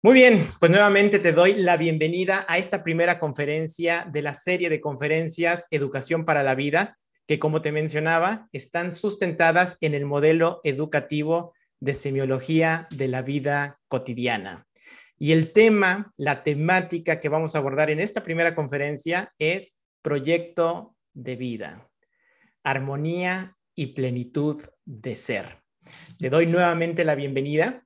Muy bien, pues nuevamente te doy la bienvenida a esta primera conferencia de la serie de conferencias Educación para la Vida, que como te mencionaba, están sustentadas en el modelo educativo de semiología de la vida cotidiana. Y el tema, la temática que vamos a abordar en esta primera conferencia es proyecto de vida, armonía y plenitud de ser. Te doy nuevamente la bienvenida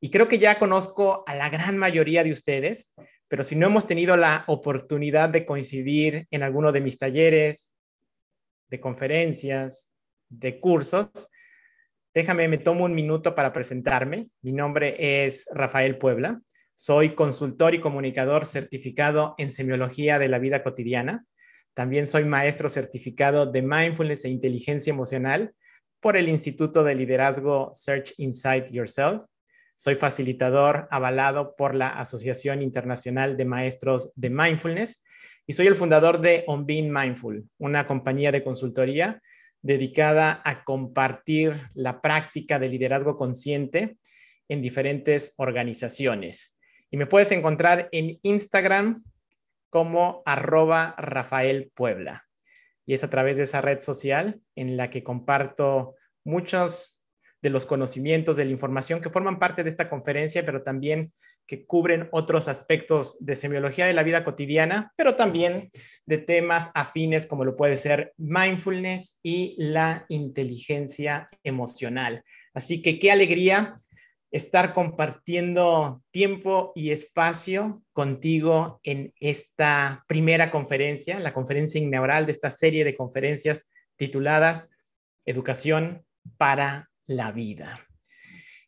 y creo que ya conozco a la gran mayoría de ustedes, pero si no hemos tenido la oportunidad de coincidir en alguno de mis talleres, de conferencias, de cursos, déjame, me tomo un minuto para presentarme. Mi nombre es Rafael Puebla. Soy consultor y comunicador certificado en semiología de la vida cotidiana. También soy maestro certificado de mindfulness e inteligencia emocional por el Instituto de Liderazgo Search Inside Yourself soy facilitador avalado por la Asociación Internacional de Maestros de Mindfulness y soy el fundador de On Being Mindful, una compañía de consultoría dedicada a compartir la práctica de liderazgo consciente en diferentes organizaciones. Y me puedes encontrar en Instagram como arroba Rafael Puebla. Y es a través de esa red social en la que comparto muchos de los conocimientos, de la información que forman parte de esta conferencia, pero también que cubren otros aspectos de semiología de la vida cotidiana, pero también de temas afines como lo puede ser mindfulness y la inteligencia emocional. Así que qué alegría estar compartiendo tiempo y espacio contigo en esta primera conferencia, la conferencia inaugural de esta serie de conferencias tituladas Educación para la vida.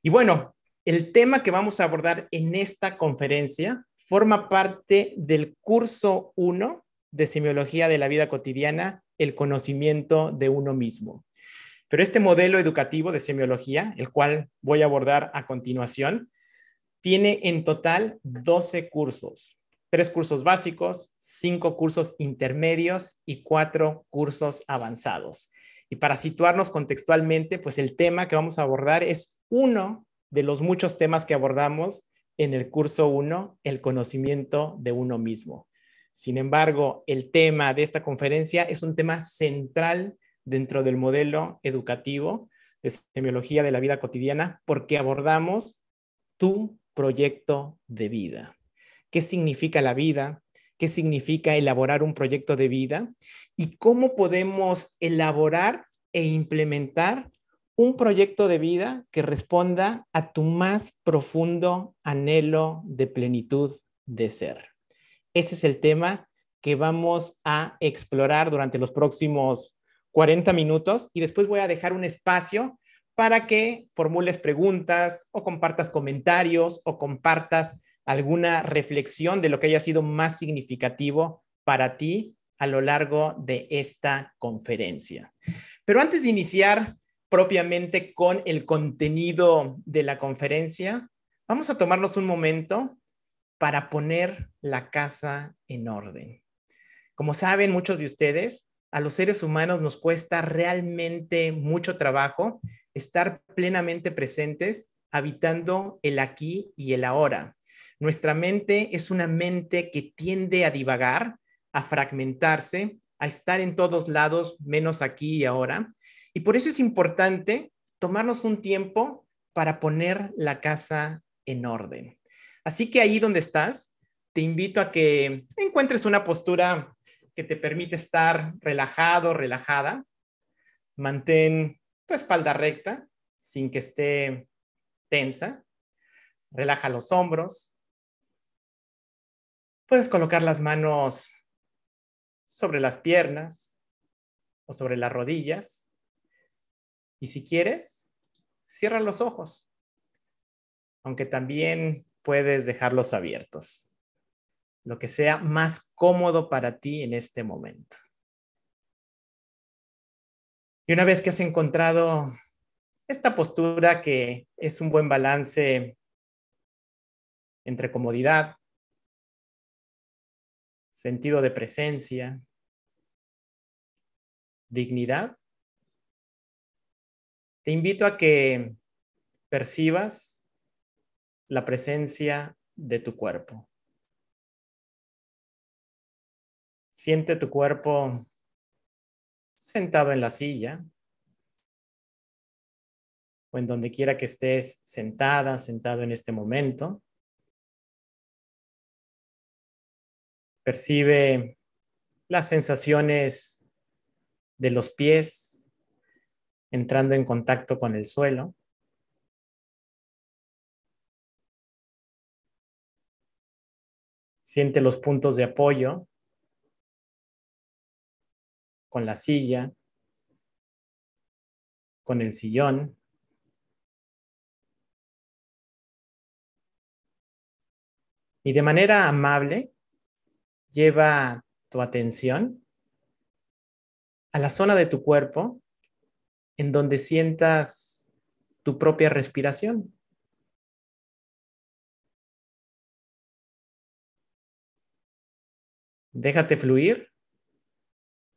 Y bueno, el tema que vamos a abordar en esta conferencia forma parte del curso 1 de Semiología de la Vida Cotidiana, el conocimiento de uno mismo. Pero este modelo educativo de semiología, el cual voy a abordar a continuación, tiene en total 12 cursos, tres cursos básicos, cinco cursos intermedios y cuatro cursos avanzados. Y para situarnos contextualmente, pues el tema que vamos a abordar es uno de los muchos temas que abordamos en el curso 1, el conocimiento de uno mismo. Sin embargo, el tema de esta conferencia es un tema central dentro del modelo educativo de semiología de la vida cotidiana porque abordamos tu proyecto de vida. ¿Qué significa la vida? ¿Qué significa elaborar un proyecto de vida? y cómo podemos elaborar e implementar un proyecto de vida que responda a tu más profundo anhelo de plenitud de ser. Ese es el tema que vamos a explorar durante los próximos 40 minutos y después voy a dejar un espacio para que formules preguntas o compartas comentarios o compartas alguna reflexión de lo que haya sido más significativo para ti a lo largo de esta conferencia. Pero antes de iniciar propiamente con el contenido de la conferencia, vamos a tomarnos un momento para poner la casa en orden. Como saben muchos de ustedes, a los seres humanos nos cuesta realmente mucho trabajo estar plenamente presentes habitando el aquí y el ahora. Nuestra mente es una mente que tiende a divagar a fragmentarse, a estar en todos lados, menos aquí y ahora. Y por eso es importante tomarnos un tiempo para poner la casa en orden. Así que ahí donde estás, te invito a que encuentres una postura que te permite estar relajado, relajada. Mantén tu espalda recta sin que esté tensa. Relaja los hombros. Puedes colocar las manos sobre las piernas o sobre las rodillas. Y si quieres, cierra los ojos, aunque también puedes dejarlos abiertos, lo que sea más cómodo para ti en este momento. Y una vez que has encontrado esta postura que es un buen balance entre comodidad, sentido de presencia, dignidad, te invito a que percibas la presencia de tu cuerpo. Siente tu cuerpo sentado en la silla o en donde quiera que estés sentada, sentado en este momento. Percibe las sensaciones de los pies entrando en contacto con el suelo. Siente los puntos de apoyo con la silla, con el sillón. Y de manera amable, lleva tu atención a la zona de tu cuerpo en donde sientas tu propia respiración. Déjate fluir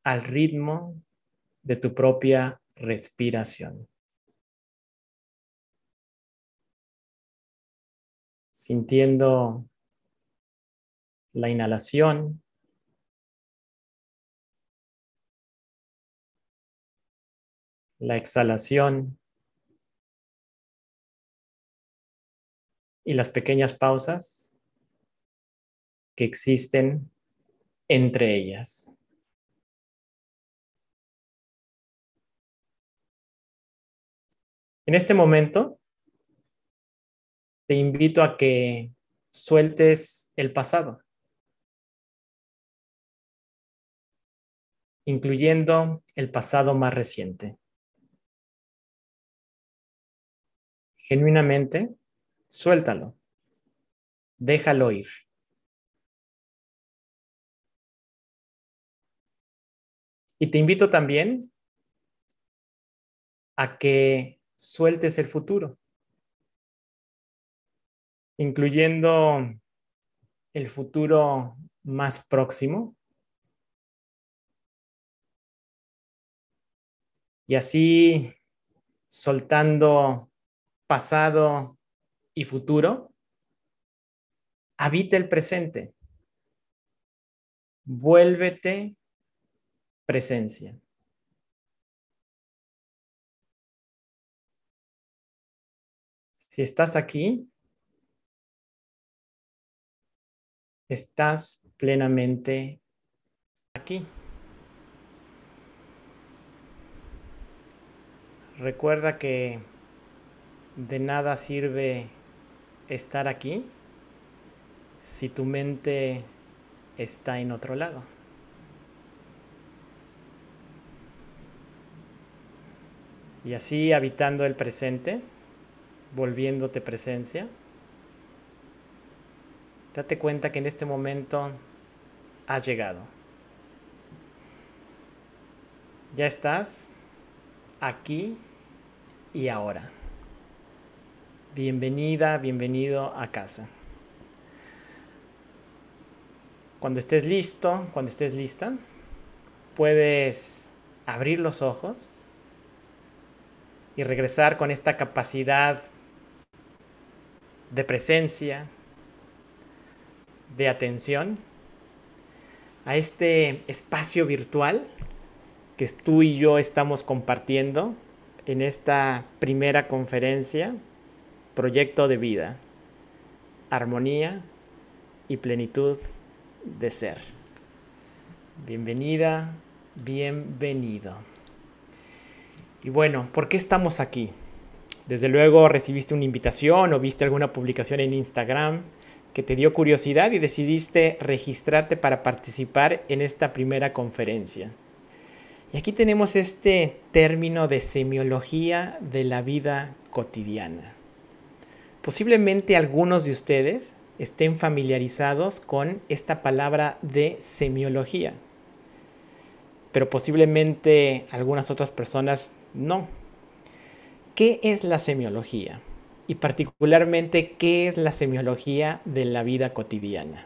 al ritmo de tu propia respiración. Sintiendo la inhalación. La exhalación. Y las pequeñas pausas que existen entre ellas. En este momento, te invito a que sueltes el pasado, incluyendo el pasado más reciente. Genuinamente, suéltalo, déjalo ir. Y te invito también a que sueltes el futuro, incluyendo el futuro más próximo. Y así, soltando pasado y futuro, habita el presente. Vuélvete presencia. Si estás aquí, estás plenamente aquí. Recuerda que de nada sirve estar aquí si tu mente está en otro lado. Y así habitando el presente, volviéndote presencia. Date cuenta que en este momento has llegado. Ya estás aquí y ahora. Bienvenida, bienvenido a casa. Cuando estés listo, cuando estés lista, puedes abrir los ojos y regresar con esta capacidad de presencia, de atención a este espacio virtual que tú y yo estamos compartiendo en esta primera conferencia, Proyecto de Vida, Armonía y Plenitud de Ser. Bienvenida, bienvenido. Y bueno, ¿por qué estamos aquí? Desde luego recibiste una invitación o viste alguna publicación en Instagram que te dio curiosidad y decidiste registrarte para participar en esta primera conferencia. Y aquí tenemos este término de semiología de la vida cotidiana. Posiblemente algunos de ustedes estén familiarizados con esta palabra de semiología, pero posiblemente algunas otras personas no. ¿Qué es la semiología? Y particularmente, ¿qué es la semiología de la vida cotidiana?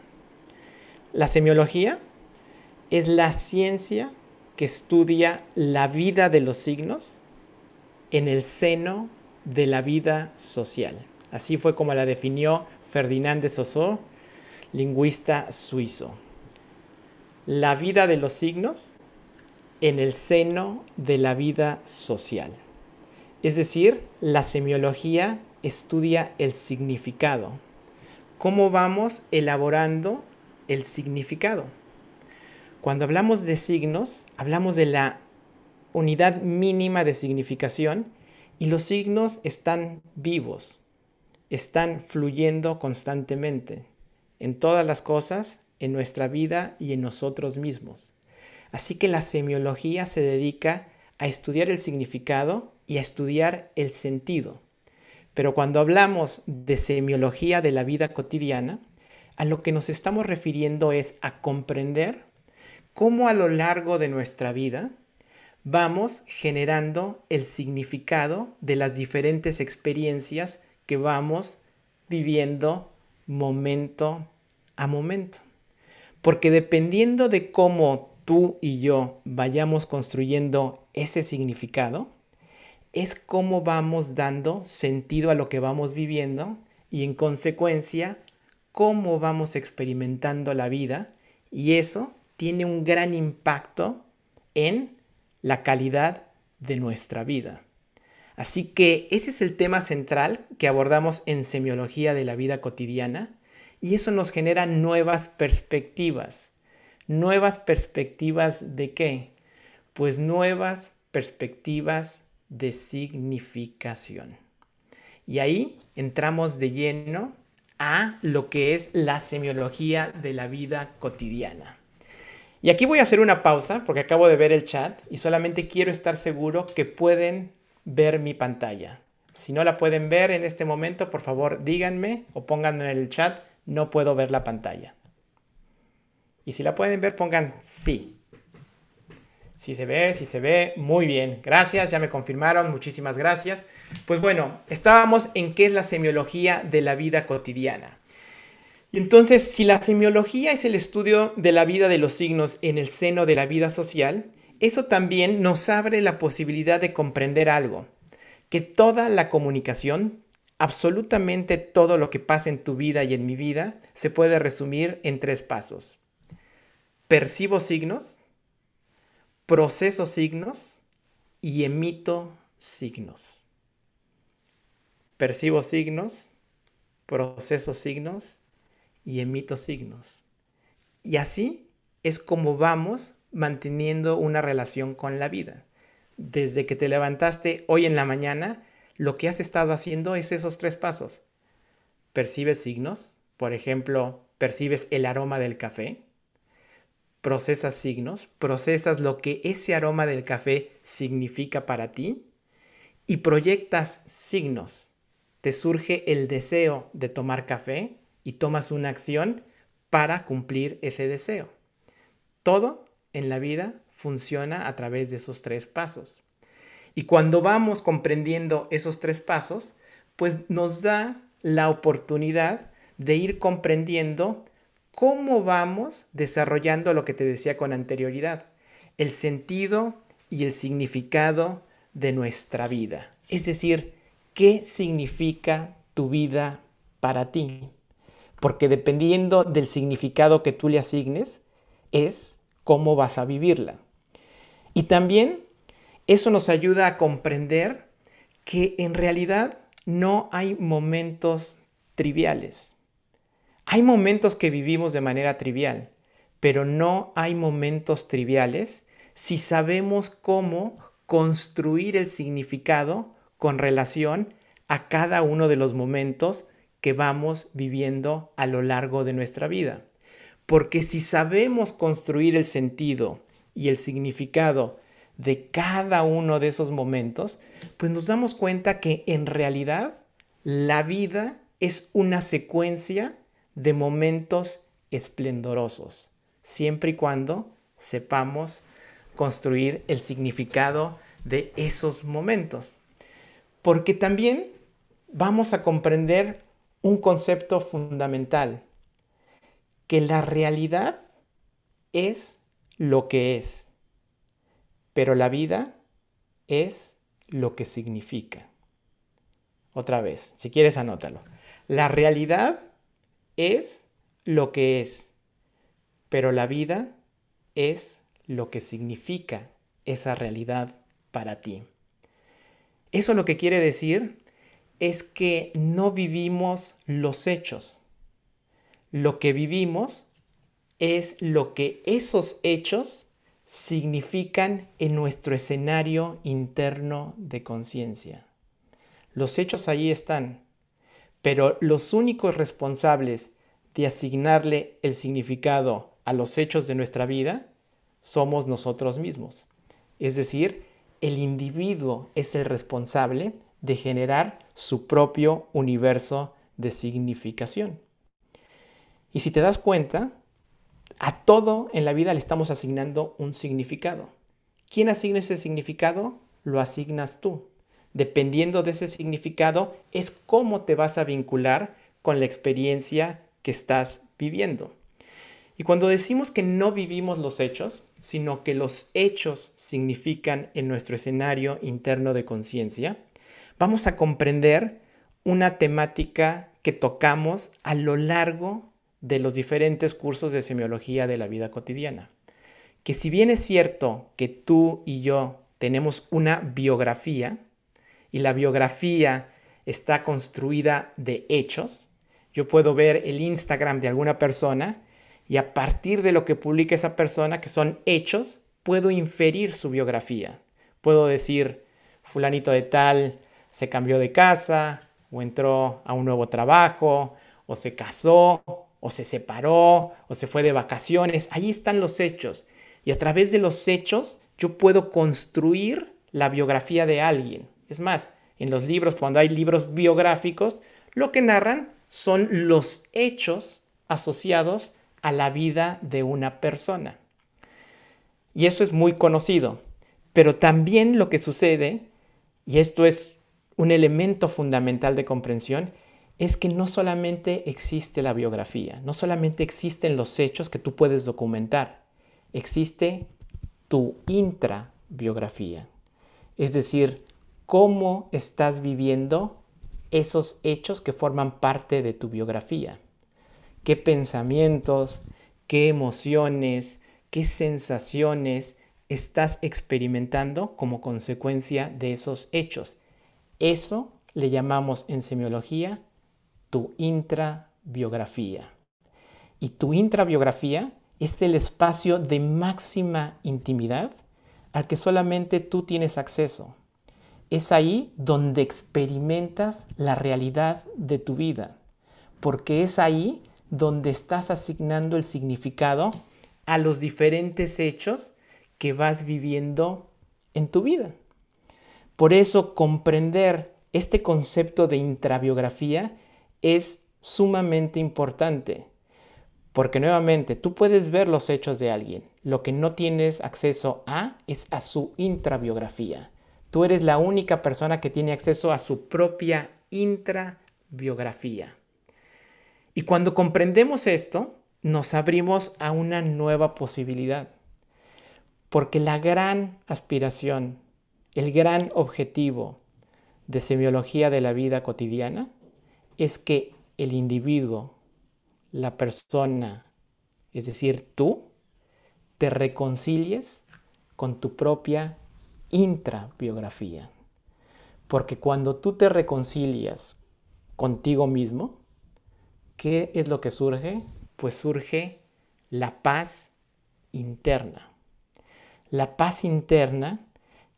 La semiología es la ciencia que estudia la vida de los signos en el seno de la vida social. Así fue como la definió Ferdinand de Saussure, lingüista suizo. La vida de los signos en el seno de la vida social. Es decir, la semiología estudia el significado. ¿Cómo vamos elaborando el significado? Cuando hablamos de signos, hablamos de la unidad mínima de significación y los signos están vivos, están fluyendo constantemente en todas las cosas, en nuestra vida y en nosotros mismos. Así que la semiología se dedica a estudiar el significado y a estudiar el sentido. Pero cuando hablamos de semiología de la vida cotidiana, a lo que nos estamos refiriendo es a comprender cómo a lo largo de nuestra vida vamos generando el significado de las diferentes experiencias que vamos viviendo momento a momento. Porque dependiendo de cómo tú y yo vayamos construyendo ese significado, es cómo vamos dando sentido a lo que vamos viviendo y en consecuencia cómo vamos experimentando la vida y eso tiene un gran impacto en la calidad de nuestra vida. Así que ese es el tema central que abordamos en semiología de la vida cotidiana y eso nos genera nuevas perspectivas. ¿Nuevas perspectivas de qué? Pues nuevas perspectivas de significación. Y ahí entramos de lleno a lo que es la semiología de la vida cotidiana. Y aquí voy a hacer una pausa porque acabo de ver el chat y solamente quiero estar seguro que pueden ver mi pantalla. Si no la pueden ver en este momento, por favor díganme o pónganme en el chat, no puedo ver la pantalla. Y si la pueden ver, pongan sí. Si se ve, si se ve, muy bien. Gracias, ya me confirmaron, muchísimas gracias. Pues bueno, estábamos en qué es la semiología de la vida cotidiana. Y entonces, si la semiología es el estudio de la vida de los signos en el seno de la vida social, eso también nos abre la posibilidad de comprender algo, que toda la comunicación, absolutamente todo lo que pasa en tu vida y en mi vida, se puede resumir en tres pasos. Percibo signos, proceso signos y emito signos. Percibo signos, proceso signos y emito signos. Y así es como vamos manteniendo una relación con la vida. Desde que te levantaste hoy en la mañana, lo que has estado haciendo es esos tres pasos. Percibes signos, por ejemplo, percibes el aroma del café, procesas signos, procesas lo que ese aroma del café significa para ti y proyectas signos. Te surge el deseo de tomar café y tomas una acción para cumplir ese deseo. Todo en la vida funciona a través de esos tres pasos. Y cuando vamos comprendiendo esos tres pasos, pues nos da la oportunidad de ir comprendiendo cómo vamos desarrollando lo que te decía con anterioridad, el sentido y el significado de nuestra vida. Es decir, ¿qué significa tu vida para ti? Porque dependiendo del significado que tú le asignes, es cómo vas a vivirla. Y también eso nos ayuda a comprender que en realidad no hay momentos triviales. Hay momentos que vivimos de manera trivial, pero no hay momentos triviales si sabemos cómo construir el significado con relación a cada uno de los momentos que vamos viviendo a lo largo de nuestra vida. Porque si sabemos construir el sentido y el significado de cada uno de esos momentos, pues nos damos cuenta que en realidad la vida es una secuencia de momentos esplendorosos, siempre y cuando sepamos construir el significado de esos momentos. Porque también vamos a comprender un concepto fundamental, que la realidad es lo que es, pero la vida es lo que significa. Otra vez, si quieres anótalo. La realidad es lo que es, pero la vida es lo que significa esa realidad para ti. Eso lo que quiere decir es que no vivimos los hechos. Lo que vivimos es lo que esos hechos significan en nuestro escenario interno de conciencia. Los hechos allí están, pero los únicos responsables de asignarle el significado a los hechos de nuestra vida somos nosotros mismos. Es decir, el individuo es el responsable de generar su propio universo de significación. Y si te das cuenta, a todo en la vida le estamos asignando un significado. ¿Quién asigna ese significado? Lo asignas tú. Dependiendo de ese significado es cómo te vas a vincular con la experiencia que estás viviendo. Y cuando decimos que no vivimos los hechos, sino que los hechos significan en nuestro escenario interno de conciencia, vamos a comprender una temática que tocamos a lo largo de los diferentes cursos de semiología de la vida cotidiana. Que si bien es cierto que tú y yo tenemos una biografía, y la biografía está construida de hechos, yo puedo ver el Instagram de alguna persona y a partir de lo que publica esa persona, que son hechos, puedo inferir su biografía. Puedo decir, fulanito de tal se cambió de casa, o entró a un nuevo trabajo, o se casó, o se separó, o se fue de vacaciones. Ahí están los hechos. Y a través de los hechos yo puedo construir la biografía de alguien. Es más, en los libros, cuando hay libros biográficos, lo que narran son los hechos asociados a la vida de una persona. Y eso es muy conocido. Pero también lo que sucede, y esto es un elemento fundamental de comprensión es que no solamente existe la biografía, no solamente existen los hechos que tú puedes documentar, existe tu intrabiografía. Es decir, cómo estás viviendo esos hechos que forman parte de tu biografía. ¿Qué pensamientos, qué emociones, qué sensaciones estás experimentando como consecuencia de esos hechos? Eso le llamamos en semiología tu intrabiografía. Y tu intrabiografía es el espacio de máxima intimidad al que solamente tú tienes acceso. Es ahí donde experimentas la realidad de tu vida, porque es ahí donde estás asignando el significado a los diferentes hechos que vas viviendo en tu vida. Por eso comprender este concepto de intrabiografía es sumamente importante, porque nuevamente tú puedes ver los hechos de alguien, lo que no tienes acceso a es a su intrabiografía. Tú eres la única persona que tiene acceso a su propia intrabiografía. Y cuando comprendemos esto, nos abrimos a una nueva posibilidad, porque la gran aspiración el gran objetivo de semiología de la vida cotidiana es que el individuo, la persona, es decir, tú, te reconcilies con tu propia intrabiografía. Porque cuando tú te reconcilias contigo mismo, ¿qué es lo que surge? Pues surge la paz interna. La paz interna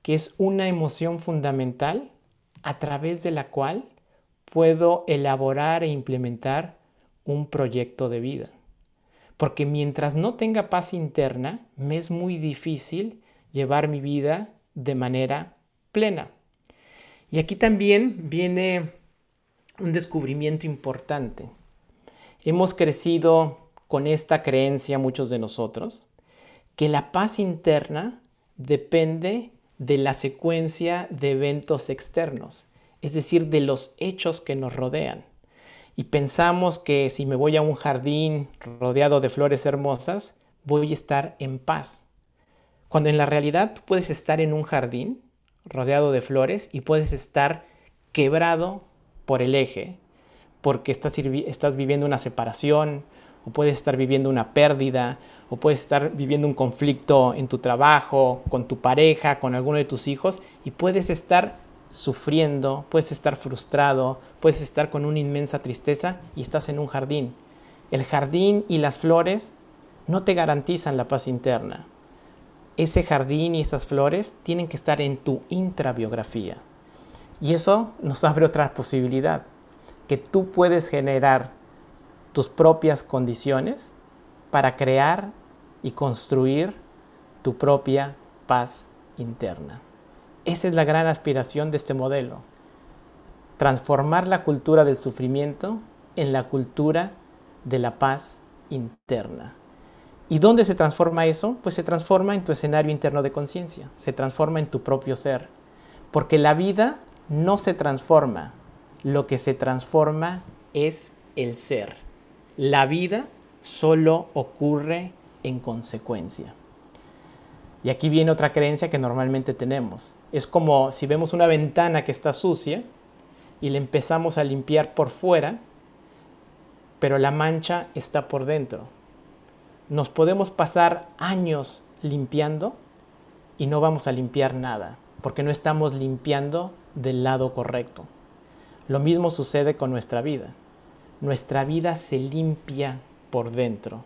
que es una emoción fundamental a través de la cual puedo elaborar e implementar un proyecto de vida. Porque mientras no tenga paz interna, me es muy difícil llevar mi vida de manera plena. Y aquí también viene un descubrimiento importante. Hemos crecido con esta creencia, muchos de nosotros, que la paz interna depende de la secuencia de eventos externos, es decir, de los hechos que nos rodean. Y pensamos que si me voy a un jardín rodeado de flores hermosas, voy a estar en paz. Cuando en la realidad puedes estar en un jardín rodeado de flores y puedes estar quebrado por el eje, porque estás, estás viviendo una separación, o puedes estar viviendo una pérdida, o puedes estar viviendo un conflicto en tu trabajo, con tu pareja, con alguno de tus hijos, y puedes estar sufriendo, puedes estar frustrado, puedes estar con una inmensa tristeza y estás en un jardín. El jardín y las flores no te garantizan la paz interna. Ese jardín y esas flores tienen que estar en tu intrabiografía. Y eso nos abre otra posibilidad, que tú puedes generar tus propias condiciones para crear y construir tu propia paz interna. Esa es la gran aspiración de este modelo. Transformar la cultura del sufrimiento en la cultura de la paz interna. ¿Y dónde se transforma eso? Pues se transforma en tu escenario interno de conciencia, se transforma en tu propio ser. Porque la vida no se transforma, lo que se transforma es el ser. La vida solo ocurre en consecuencia. Y aquí viene otra creencia que normalmente tenemos. Es como si vemos una ventana que está sucia y le empezamos a limpiar por fuera, pero la mancha está por dentro. Nos podemos pasar años limpiando y no vamos a limpiar nada, porque no estamos limpiando del lado correcto. Lo mismo sucede con nuestra vida. Nuestra vida se limpia por dentro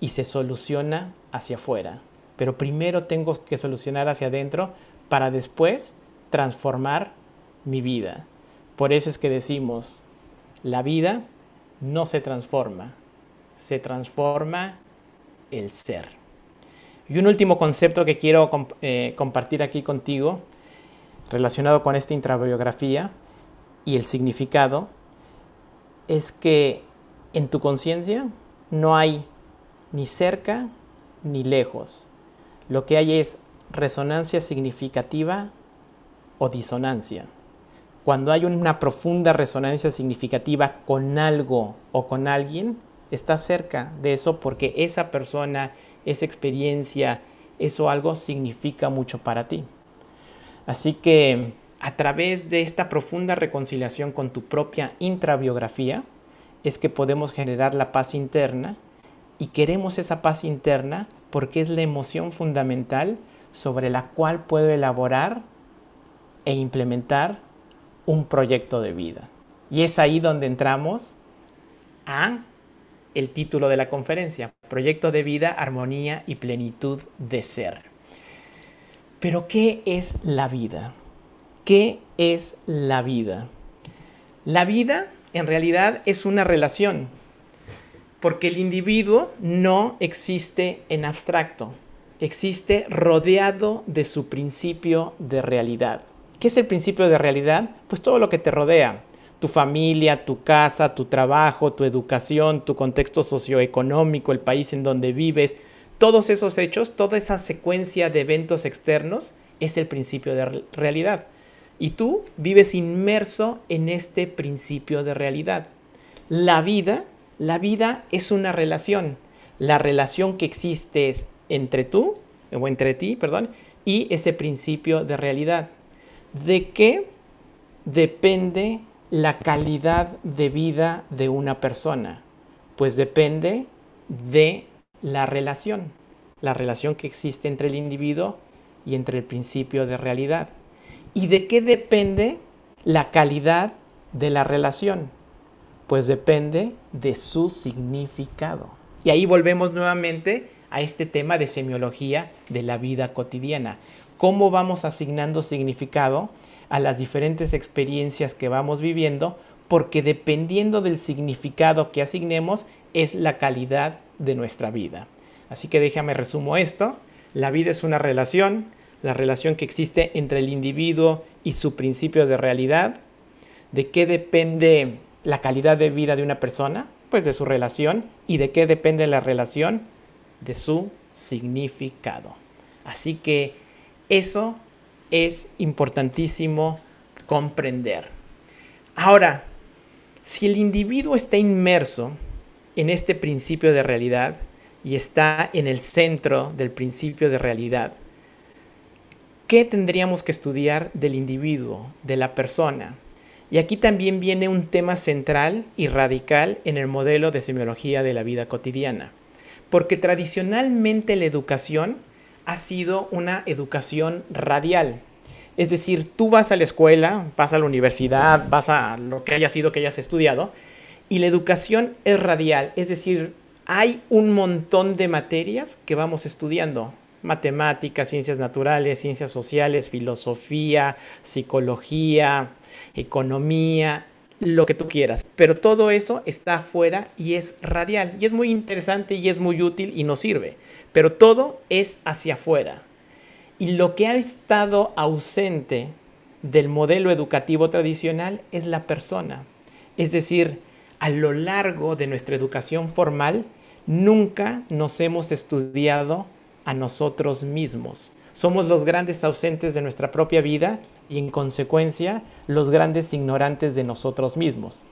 y se soluciona hacia afuera pero primero tengo que solucionar hacia adentro para después transformar mi vida. Por eso es que decimos, la vida no se transforma, se transforma el ser. Y un último concepto que quiero eh, compartir aquí contigo, relacionado con esta intrabiografía y el significado, es que en tu conciencia no hay ni cerca ni lejos, lo que hay es resonancia significativa o disonancia. Cuando hay una profunda resonancia significativa con algo o con alguien, está cerca de eso porque esa persona, esa experiencia, eso algo significa mucho para ti. Así que a través de esta profunda reconciliación con tu propia intrabiografía es que podemos generar la paz interna y queremos esa paz interna porque es la emoción fundamental sobre la cual puedo elaborar e implementar un proyecto de vida. Y es ahí donde entramos a el título de la conferencia, Proyecto de vida, armonía y plenitud de ser. Pero ¿qué es la vida? ¿Qué es la vida? La vida en realidad es una relación porque el individuo no existe en abstracto, existe rodeado de su principio de realidad. ¿Qué es el principio de realidad? Pues todo lo que te rodea, tu familia, tu casa, tu trabajo, tu educación, tu contexto socioeconómico, el país en donde vives, todos esos hechos, toda esa secuencia de eventos externos es el principio de realidad. Y tú vives inmerso en este principio de realidad. La vida la vida es una relación. La relación que existe entre tú, o entre ti, perdón, y ese principio de realidad. ¿De qué depende la calidad de vida de una persona? Pues depende de la relación, la relación que existe entre el individuo y entre el principio de realidad. ¿Y de qué depende la calidad de la relación? Pues depende de su significado. Y ahí volvemos nuevamente a este tema de semiología de la vida cotidiana. ¿Cómo vamos asignando significado a las diferentes experiencias que vamos viviendo? Porque dependiendo del significado que asignemos es la calidad de nuestra vida. Así que déjame resumo esto. La vida es una relación, la relación que existe entre el individuo y su principio de realidad. ¿De qué depende la calidad de vida de una persona? Pues de su relación. ¿Y de qué depende la relación? De su significado. Así que eso es importantísimo comprender. Ahora, si el individuo está inmerso en este principio de realidad y está en el centro del principio de realidad, ¿qué tendríamos que estudiar del individuo, de la persona? Y aquí también viene un tema central y radical en el modelo de semiología de la vida cotidiana, porque tradicionalmente la educación ha sido una educación radial. Es decir, tú vas a la escuela, vas a la universidad, vas a lo que haya sido que hayas estudiado, y la educación es radial, es decir, hay un montón de materias que vamos estudiando. Matemáticas, ciencias naturales, ciencias sociales, filosofía, psicología, economía, lo que tú quieras. Pero todo eso está afuera y es radial. Y es muy interesante y es muy útil y nos sirve. Pero todo es hacia afuera. Y lo que ha estado ausente del modelo educativo tradicional es la persona. Es decir, a lo largo de nuestra educación formal, nunca nos hemos estudiado a nosotros mismos. Somos los grandes ausentes de nuestra propia vida y en consecuencia los grandes ignorantes de nosotros mismos.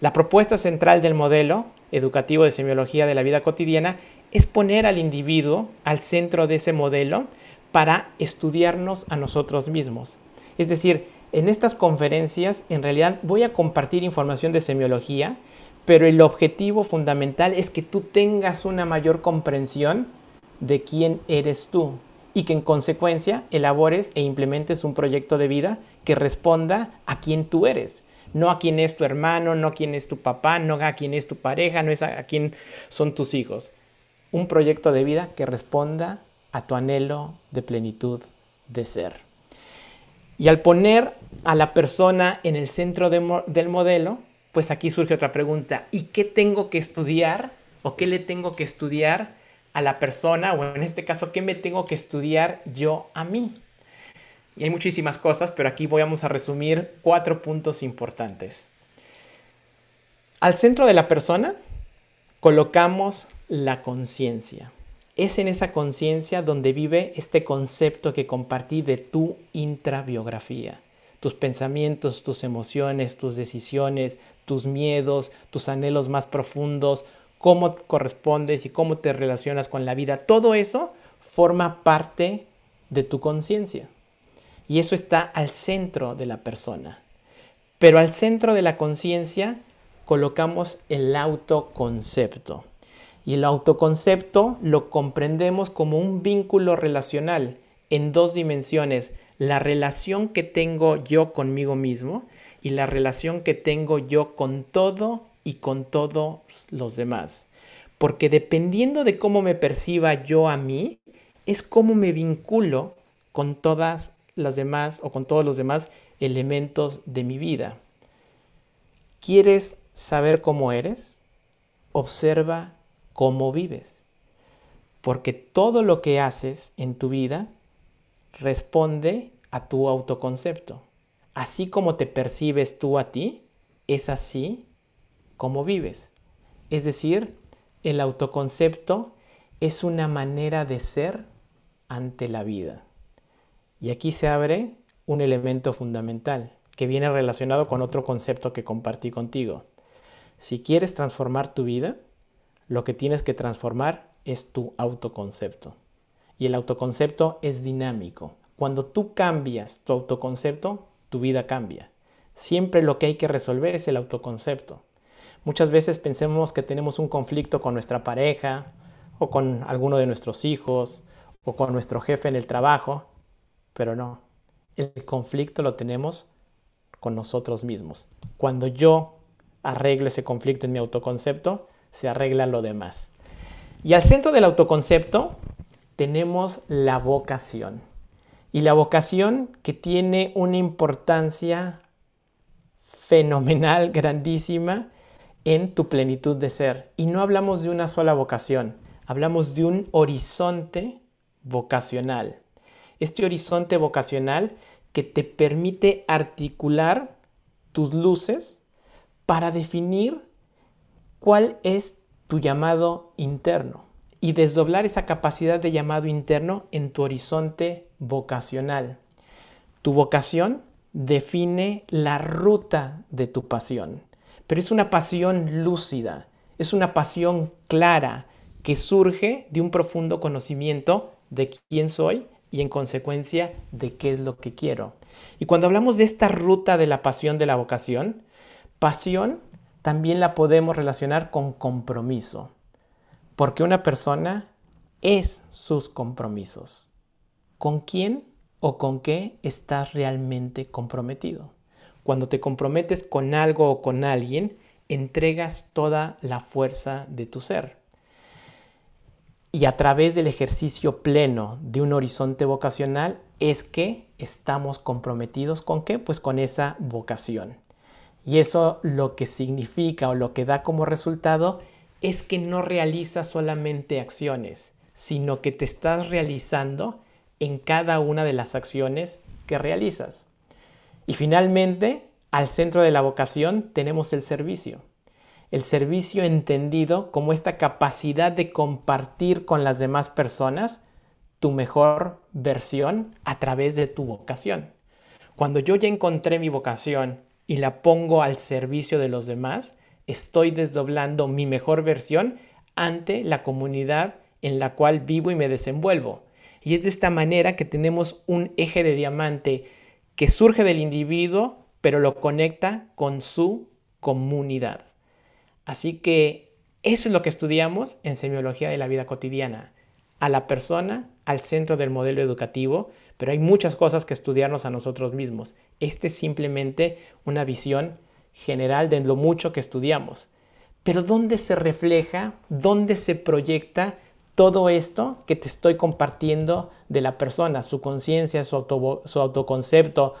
La propuesta central del modelo educativo de semiología de la vida cotidiana es poner al individuo al centro de ese modelo para estudiarnos a nosotros mismos. Es decir, en estas conferencias en realidad voy a compartir información de semiología, pero el objetivo fundamental es que tú tengas una mayor comprensión de quién eres tú y que en consecuencia elabores e implementes un proyecto de vida que responda a quién tú eres. No a quién es tu hermano, no a quién es tu papá, no a quién es tu pareja, no es a, quién son tus hijos. Un proyecto de vida que responda a tu anhelo de plenitud de ser. Y al poner a la persona en el centro del modelo, pues aquí surge otra pregunta. ¿Y qué tengo que estudiar o qué le tengo que estudiar a la persona o en este caso qué me tengo que estudiar yo a mí? Y hay muchísimas cosas, pero aquí vamos a resumir cuatro puntos importantes. Al centro de la persona colocamos la conciencia. Es en esa conciencia donde vive este concepto que compartí de tu intrabiografía tus pensamientos, tus emociones, tus decisiones, tus miedos, tus anhelos más profundos, cómo correspondes y cómo te relacionas con la vida. Todo eso forma parte de tu conciencia. Y eso está al centro de la persona. Pero al centro de la conciencia colocamos el autoconcepto. Y el autoconcepto lo comprendemos como un vínculo relacional en dos dimensiones, la relación que tengo yo conmigo mismo y la relación que tengo yo con todo y con todos los demás. Porque dependiendo de cómo me perciba yo a mí, es cómo me vinculo con todas las demás o con todos los demás elementos de mi vida. ¿Quieres saber cómo eres? Observa cómo vives. Porque todo lo que haces en tu vida responde a tu autoconcepto. Así como te percibes tú a ti, es así como vives. Es decir, el autoconcepto es una manera de ser ante la vida. Y aquí se abre un elemento fundamental que viene relacionado con otro concepto que compartí contigo. Si quieres transformar tu vida, lo que tienes que transformar es tu autoconcepto. Y el autoconcepto es dinámico. Cuando tú cambias tu autoconcepto, tu vida cambia. Siempre lo que hay que resolver es el autoconcepto. Muchas veces pensemos que tenemos un conflicto con nuestra pareja o con alguno de nuestros hijos o con nuestro jefe en el trabajo, pero no. El conflicto lo tenemos con nosotros mismos. Cuando yo arreglo ese conflicto en mi autoconcepto, se arregla lo demás. Y al centro del autoconcepto tenemos la vocación. Y la vocación que tiene una importancia fenomenal, grandísima, en tu plenitud de ser. Y no hablamos de una sola vocación, hablamos de un horizonte vocacional. Este horizonte vocacional que te permite articular tus luces para definir cuál es tu llamado interno y desdoblar esa capacidad de llamado interno en tu horizonte vocacional. Tu vocación define la ruta de tu pasión, pero es una pasión lúcida, es una pasión clara que surge de un profundo conocimiento de quién soy, y en consecuencia de qué es lo que quiero. Y cuando hablamos de esta ruta de la pasión de la vocación, pasión también la podemos relacionar con compromiso, porque una persona es sus compromisos. ¿Con quién o con qué estás realmente comprometido? Cuando te comprometes con algo o con alguien, entregas toda la fuerza de tu ser. Y a través del ejercicio pleno de un horizonte vocacional es que estamos comprometidos con qué? Pues con esa vocación. Y eso lo que significa o lo que da como resultado es que no realizas solamente acciones, sino que te estás realizando en cada una de las acciones que realizas. Y finalmente, al centro de la vocación tenemos el servicio. El servicio entendido como esta capacidad de compartir con las demás personas tu mejor versión a través de tu vocación. Cuando yo ya encontré mi vocación y la pongo al servicio de los demás, estoy desdoblando mi mejor versión ante la comunidad en la cual vivo y me desenvuelvo. Y es de esta manera que tenemos un eje de diamante que surge del individuo, pero lo conecta con su comunidad. Así que eso es lo que estudiamos en semiología de la vida cotidiana, a la persona al centro del modelo educativo, pero hay muchas cosas que estudiarnos a nosotros mismos. Este es simplemente una visión general de lo mucho que estudiamos. Pero ¿dónde se refleja, dónde se proyecta todo esto que te estoy compartiendo de la persona, su conciencia, su, autoconcepto,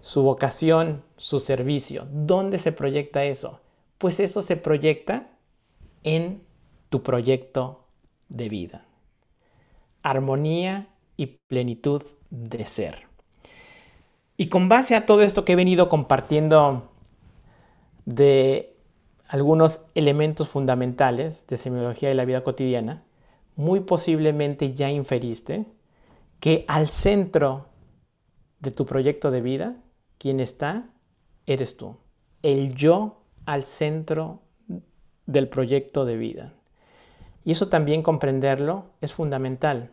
su vocación, su servicio. ¿Dónde se proyecta eso? Pues eso se proyecta en tu proyecto de vida. Armonía y plenitud de ser. Y con base a todo esto que he venido compartiendo de algunos elementos fundamentales de semiología de la vida cotidiana, muy posiblemente ya inferiste que al centro de tu proyecto de vida, quien está, eres tú. El yo al centro del proyecto de vida. Y eso también comprenderlo es fundamental,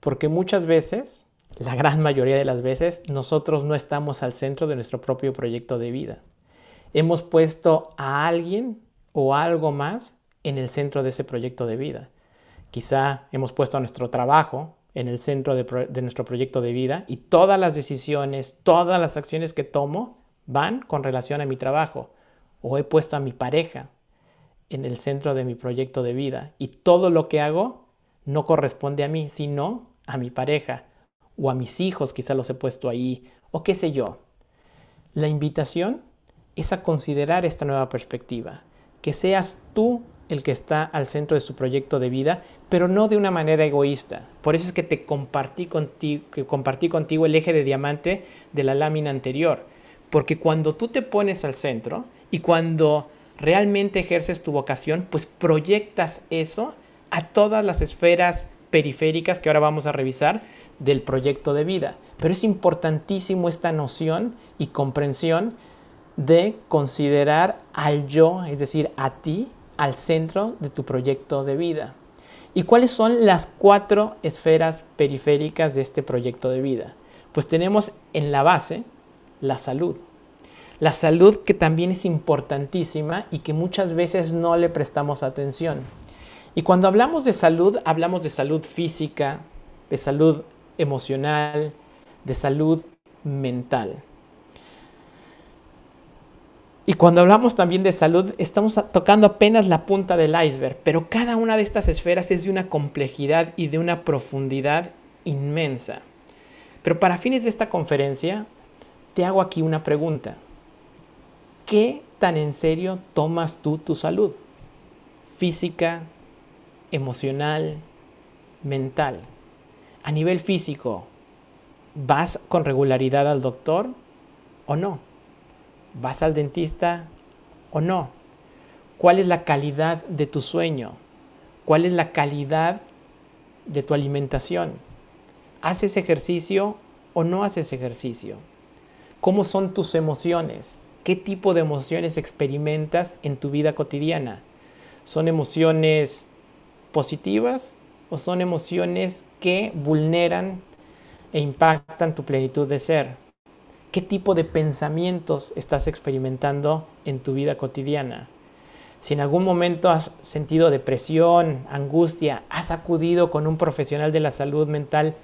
porque muchas veces, la gran mayoría de las veces, nosotros no estamos al centro de nuestro propio proyecto de vida. Hemos puesto a alguien o algo más en el centro de ese proyecto de vida. Quizá hemos puesto nuestro trabajo en el centro de, nuestro proyecto de vida y todas las decisiones, todas las acciones que tomo van con relación a mi trabajo. O he puesto a mi pareja en el centro de mi proyecto de vida y todo lo que hago no corresponde a mí, sino a mi pareja o a mis hijos, quizá los he puesto ahí, o qué sé yo. La invitación es a considerar esta nueva perspectiva, que seas tú el que está al centro de su proyecto de vida, pero no de una manera egoísta. Por eso es que te compartí contigo, que compartí contigo el eje de diamante de la lámina anterior. Porque cuando tú te pones al centro y cuando realmente ejerces tu vocación, pues proyectas eso a todas las esferas periféricas que ahora vamos a revisar del proyecto de vida. Pero es importantísimo esta noción y comprensión de considerar al yo, es decir, a ti, al centro de tu proyecto de vida. ¿Y cuáles son las cuatro esferas periféricas de este proyecto de vida? Pues tenemos en la base la salud. La salud que también es importantísima y que muchas veces no le prestamos atención. Y cuando hablamos de salud, hablamos de salud física, de salud emocional, de salud mental. Y cuando hablamos también de salud, estamos tocando apenas la punta del iceberg, pero cada una de estas esferas es de una complejidad y de una profundidad inmensa. Pero para fines de esta conferencia, te hago aquí una pregunta. ¿Qué tan en serio tomas tú tu salud? Física, emocional, mental. A nivel físico, ¿vas con regularidad al doctor o no? ¿Vas al dentista o no? ¿Cuál es la calidad de tu sueño? ¿Cuál es la calidad de tu alimentación? ¿Haces ejercicio o no haces ejercicio? ¿Cómo son tus emociones? ¿Qué tipo de emociones experimentas en tu vida cotidiana? ¿Son emociones positivas o son emociones que vulneran e impactan tu plenitud de ser. ¿Qué tipo de pensamientos estás experimentando en tu vida cotidiana? Si en algún momento has sentido depresión, angustia, has acudido con un profesional de la salud mental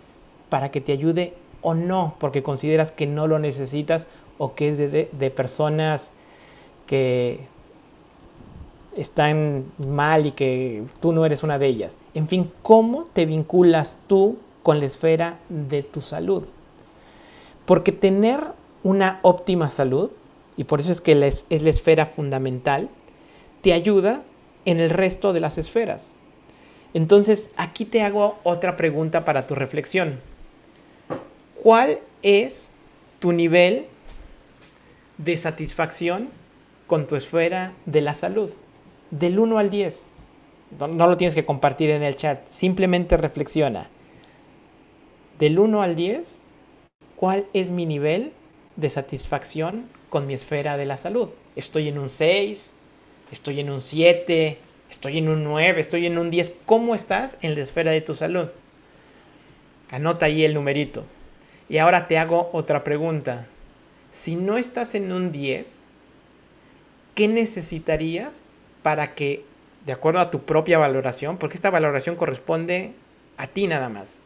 para que te ayude o no, porque consideras que no lo necesitas o que es de, personas que están mal y que tú no eres una de ellas. En fin, ¿cómo te vinculas tú con la esfera de tu salud? Porque tener una óptima salud, y por eso es que es, la esfera fundamental, te ayuda en el resto de las esferas. Entonces, aquí te hago otra pregunta para tu reflexión. ¿Cuál es tu nivel de satisfacción con tu esfera de la salud? del 1 al 10. No, lo tienes que compartir en el chat, simplemente reflexiona. Del 1 al 10, ¿cuál es mi nivel de satisfacción con mi esfera de la salud? Estoy en un 6, estoy en un 7, estoy en un 9, estoy en un 10. ¿Cómo estás en la esfera de tu salud? Anota ahí el numerito. Y ahora te hago otra pregunta. Si no estás en un 10, ¿qué necesitarías para que, de acuerdo a tu propia valoración, porque esta valoración corresponde a ti nada más,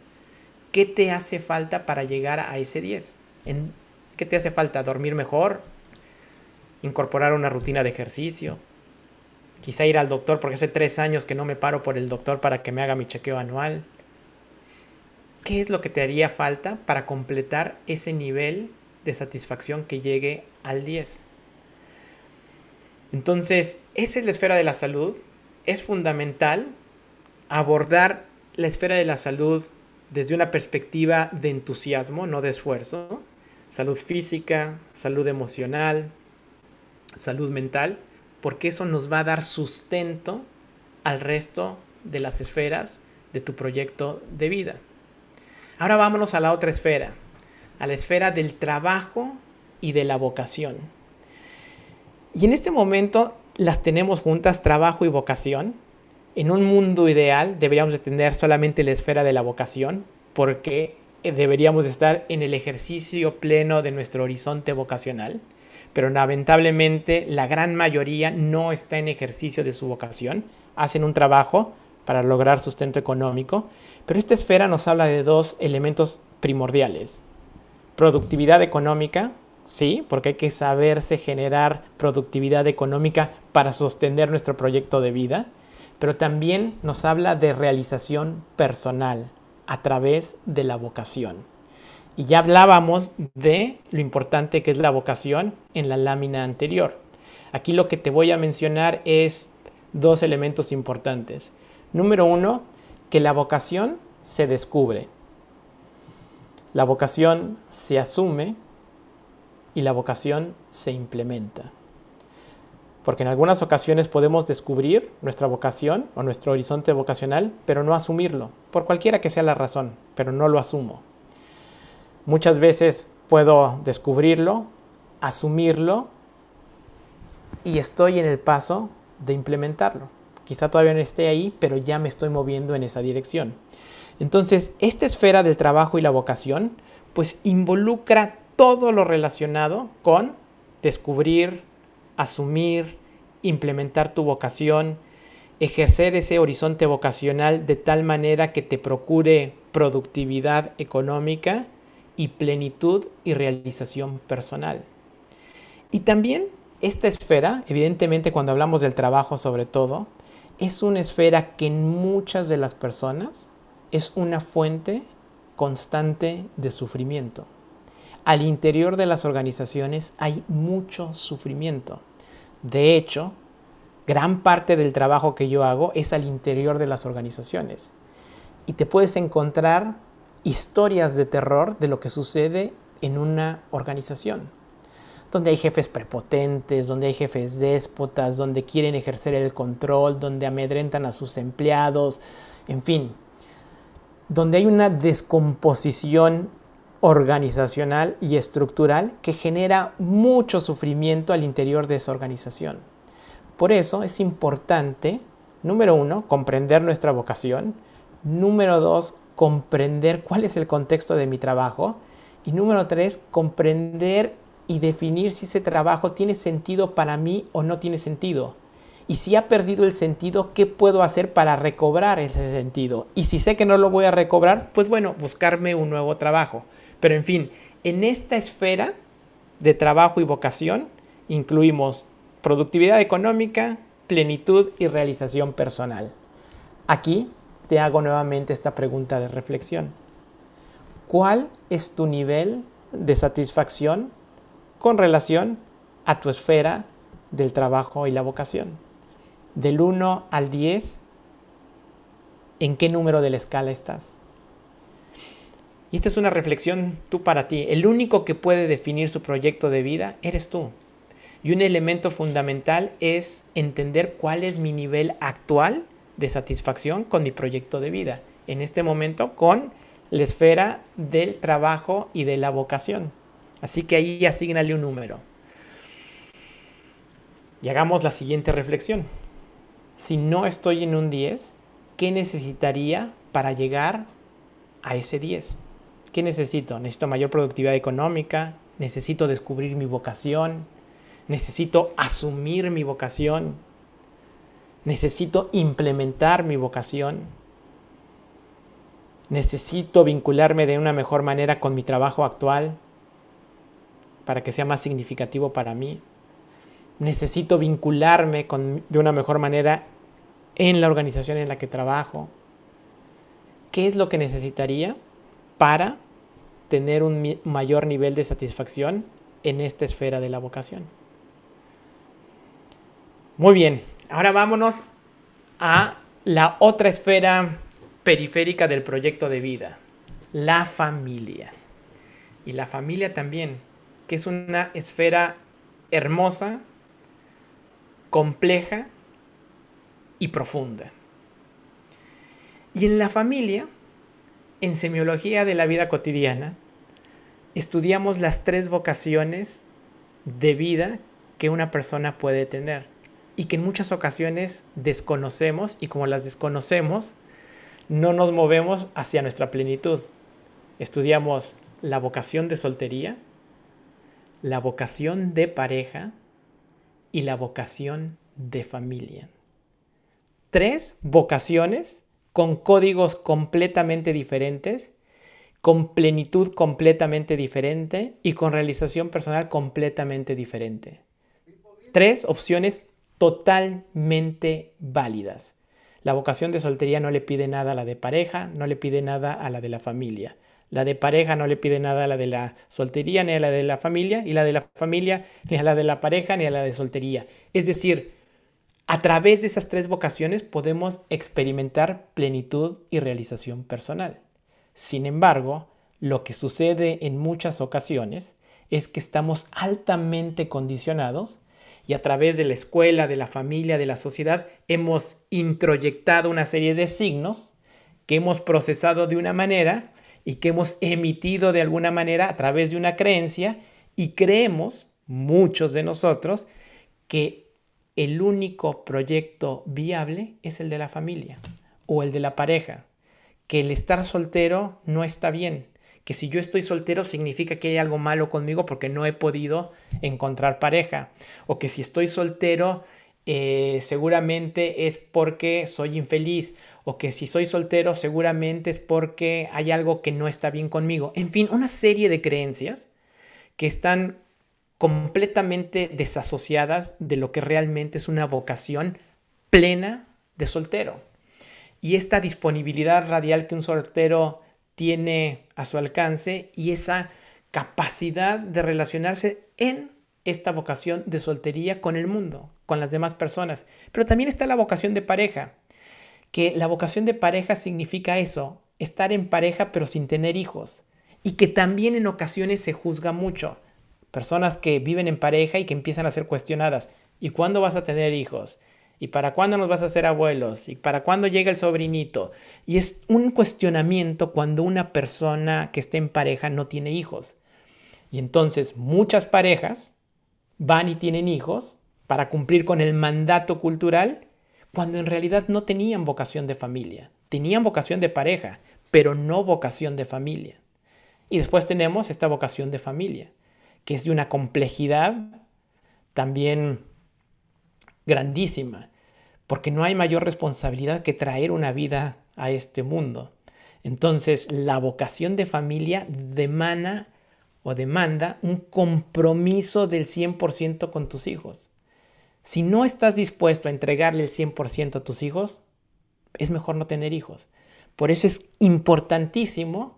¿qué te hace falta para llegar a ese 10? ¿En ¿Qué te hace falta? ¿Dormir mejor? ¿Incorporar una rutina de ejercicio? Quizá ir al doctor, porque hace tres años que no me paro por el doctor para que me haga mi chequeo anual. ¿Qué es lo que te haría falta para completar ese nivel de satisfacción que llegue al 10? Entonces, esa es la esfera de la salud. Es fundamental abordar la esfera de la salud desde una perspectiva de entusiasmo, no de esfuerzo. Salud física, salud emocional, salud mental, porque eso nos va a dar sustento al resto de las esferas de tu proyecto de vida. Ahora vámonos a la otra esfera, a la esfera del trabajo y de la vocación. Y en este momento las tenemos juntas, trabajo y vocación. En un mundo ideal deberíamos de tener solamente la esfera de la vocación, porque deberíamos estar en el ejercicio pleno de nuestro horizonte vocacional. Pero lamentablemente la gran mayoría no está en ejercicio de su vocación, hacen un trabajo para lograr sustento económico, pero esta esfera nos habla de dos elementos primordiales. Productividad económica Sí, porque hay que saberse generar productividad económica para sostener nuestro proyecto de vida, pero también nos habla de realización personal a través de la vocación. Y ya hablábamos de lo importante que es la vocación en la lámina anterior. Aquí lo que te voy a mencionar es dos elementos importantes. Número uno, que la vocación se descubre. La vocación se asume y la vocación se implementa. Porque en algunas ocasiones podemos descubrir nuestra vocación o nuestro horizonte vocacional, pero no asumirlo, por cualquiera que sea la razón, pero no lo asumo. Muchas veces puedo descubrirlo, asumirlo y estoy en el paso de implementarlo. Quizá todavía no esté ahí, pero ya me estoy moviendo en esa dirección. Entonces, esta esfera del trabajo y la vocación, pues involucra todo lo relacionado con descubrir, asumir, implementar tu vocación, ejercer ese horizonte vocacional de tal manera que te procure productividad económica y plenitud y realización personal. Y también esta esfera, evidentemente cuando hablamos del trabajo sobre todo, es una esfera que en muchas de las personas es una fuente constante de sufrimiento al interior de las organizaciones hay mucho sufrimiento. De hecho, gran parte del trabajo que yo hago es al interior de las organizaciones. Y te puedes encontrar historias de terror de lo que sucede en una organización. Donde hay jefes prepotentes, donde hay jefes déspotas, donde quieren ejercer el control, donde amedrentan a sus empleados, en fin. Donde hay una descomposición organizacional y estructural que genera mucho sufrimiento al interior de esa organización. Por eso es importante, número uno, comprender nuestra vocación. Número dos, comprender cuál es el contexto de mi trabajo. Y número tres, comprender y definir si ese trabajo tiene sentido para mí o no tiene sentido. Y si ha perdido el sentido, ¿qué puedo hacer para recobrar ese sentido? Y si sé que no lo voy a recobrar, pues bueno, buscarme un nuevo trabajo. Pero en fin, en esta esfera de trabajo y vocación incluimos productividad económica, plenitud y realización personal. Aquí te hago nuevamente esta pregunta de reflexión. ¿Cuál es tu nivel de satisfacción con relación a tu esfera del trabajo y la vocación? Del 1 al 10, ¿en qué número de la escala estás? Y esta es una reflexión tú para ti. El único que puede definir su proyecto de vida eres tú. Y un elemento fundamental es entender cuál es mi nivel actual de satisfacción con mi proyecto de vida. En este momento con la esfera del trabajo y de la vocación. Así que ahí asignale un número. Y hagamos la siguiente reflexión. Si no estoy en un 10, ¿qué necesitaría para llegar a ese 10? ¿Qué necesito? Necesito mayor productividad económica, necesito descubrir mi vocación, necesito asumir mi vocación, necesito implementar mi vocación, necesito vincularme de una mejor manera con mi trabajo actual para que sea más significativo para mí, necesito vincularme de una mejor manera en la organización en la que trabajo. ¿Qué es lo que necesitaría para tener un mayor nivel de satisfacción en esta esfera de la vocación. Muy bien, ahora vámonos a la otra esfera periférica del proyecto de vida, la familia. Y la familia también, que es una esfera hermosa, compleja y profunda. Y en la familia en semiología de la vida cotidiana, estudiamos las tres vocaciones de vida que una persona puede tener y que en muchas ocasiones desconocemos y como las desconocemos, no nos movemos hacia nuestra plenitud. Estudiamos la vocación de soltería, la vocación de pareja y la vocación de familia. Tres vocaciones con códigos completamente diferentes, con plenitud completamente diferente y con realización personal completamente diferente. Tres opciones totalmente válidas. La vocación de soltería no le pide nada a la de pareja, no le pide nada a la de la familia. La de pareja no le pide nada a la de la soltería ni a la de la familia, y la de la familia ni a la de la pareja ni a la de soltería. Es decir, a través de esas tres vocaciones podemos experimentar plenitud y realización personal. Sin embargo, lo que sucede en muchas ocasiones es que estamos altamente condicionados y a través de la escuela, de la familia, de la sociedad, hemos introyectado una serie de signos que hemos procesado de una manera y que hemos emitido de alguna manera a través de una creencia y creemos, muchos de nosotros, que el único proyecto viable es el de la familia o el de la pareja. Que el estar soltero no está bien. Que si yo estoy soltero significa que hay algo malo conmigo porque no he podido encontrar pareja. O que si estoy soltero eh, seguramente es porque soy infeliz. O que si soy soltero seguramente es porque hay algo que no está bien conmigo. En fin, una serie de creencias que están completamente desasociadas de lo que realmente es una vocación plena de soltero. Y esta disponibilidad radial que un soltero tiene a su alcance y esa capacidad de relacionarse en esta vocación de soltería con el mundo, con las demás personas. Pero también está la vocación de pareja, que la vocación de pareja significa eso, estar en pareja pero sin tener hijos, y que también en ocasiones se juzga mucho personas que viven en pareja y que empiezan a ser cuestionadas. ¿Y cuándo vas a tener hijos? ¿Y para cuándo nos vas a hacer abuelos? ¿Y para cuándo llega el sobrinito? Y es un cuestionamiento cuando una persona que esté en pareja no tiene hijos. Y entonces muchas parejas van y tienen hijos para cumplir con el mandato cultural cuando en realidad no tenían vocación de familia, tenían vocación de pareja, pero no vocación de familia. Y después tenemos esta vocación de familia, que es de una complejidad también grandísima, porque no hay mayor responsabilidad que traer una vida a este mundo. Entonces, la vocación de familia demanda o demanda un compromiso del 100% con tus hijos. Si no estás dispuesto a entregarle el 100% a tus hijos, es mejor no tener hijos. Por eso es importantísimo